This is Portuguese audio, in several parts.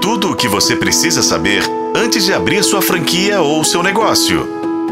Tudo o que você precisa saber antes de abrir sua franquia ou seu negócio.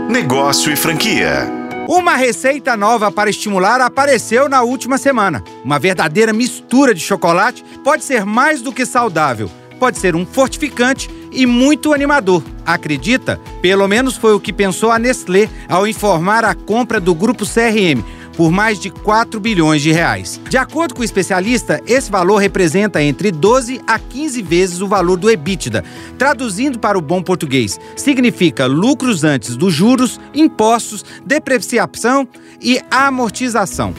Negócio e franquia. Uma receita nova para estimular apareceu na última semana. Uma verdadeira mistura de chocolate pode ser mais do que saudável. Pode ser um fortificante e muito animador. Acredita? Pelo menos foi o que pensou a Nestlé ao informar a compra do grupo CRM por mais de 4 bilhões de reais. De acordo com o especialista, esse valor representa entre 12 a 15 vezes o valor do EBITDA. Traduzindo para o bom português, significa lucros antes dos juros, impostos, depreciação e amortização.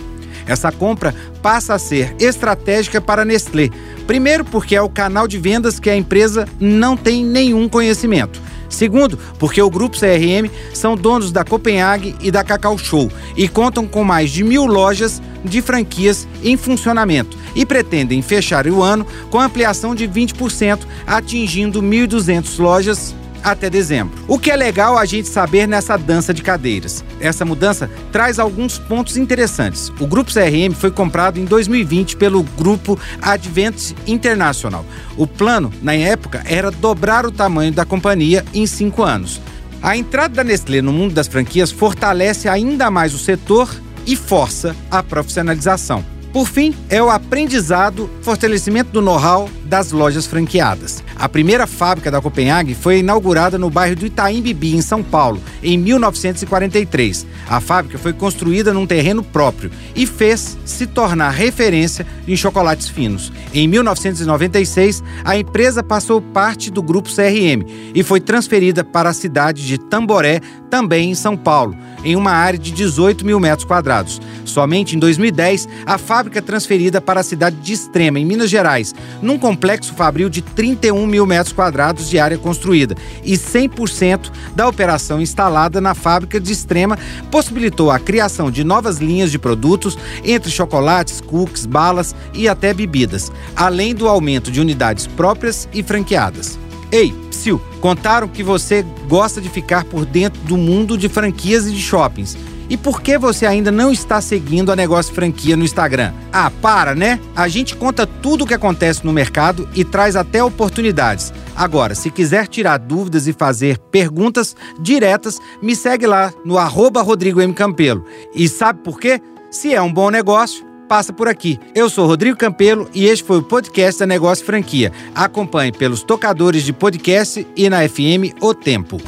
Essa compra passa a ser estratégica para a Nestlé. Primeiro, porque é o canal de vendas que a empresa não tem nenhum conhecimento. Segundo, porque o grupo CRM são donos da Copenhague e da Cacau Show e contam com mais de mil lojas de franquias em funcionamento e pretendem fechar o ano com ampliação de 20%, atingindo 1.200 lojas até dezembro. O que é legal a gente saber nessa dança de cadeiras? Essa mudança traz alguns pontos interessantes. O grupo CRM foi comprado em 2020 pelo grupo Advent International. O plano, na época, era dobrar o tamanho da companhia em cinco anos. A entrada da Nestlé no mundo das franquias fortalece ainda mais o setor e força a profissionalização. Por fim, é o aprendizado, fortalecimento do know-how das lojas franqueadas. A primeira fábrica da Copenhague foi inaugurada no bairro do Itaim Bibi, em São Paulo, em 1943. A fábrica foi construída num terreno próprio e fez se tornar referência em chocolates finos. Em 1996, a empresa passou parte do grupo CRM e foi transferida para a cidade de Tamboré, também em São Paulo, em uma área de 18 mil metros quadrados. Somente em 2010, a fábrica é transferida para a cidade de Extrema, em Minas Gerais, num complexo fabril de 31 mil metros quadrados de área construída e 100% da operação instalada na fábrica de Extrema possibilitou a criação de novas linhas de produtos, entre chocolates, cookies, balas e até bebidas, além do aumento de unidades próprias e franqueadas. Ei, Psil, contaram que você gosta de ficar por dentro do mundo de franquias e de shoppings. E por que você ainda não está seguindo a Negócio Franquia no Instagram? Ah, para, né? A gente conta tudo o que acontece no mercado e traz até oportunidades. Agora, se quiser tirar dúvidas e fazer perguntas diretas, me segue lá no arroba Rodrigo M. Campelo. E sabe por quê? Se é um bom negócio, passa por aqui. Eu sou Rodrigo Campelo e este foi o podcast da Negócio Franquia. Acompanhe pelos tocadores de podcast e na FM O Tempo.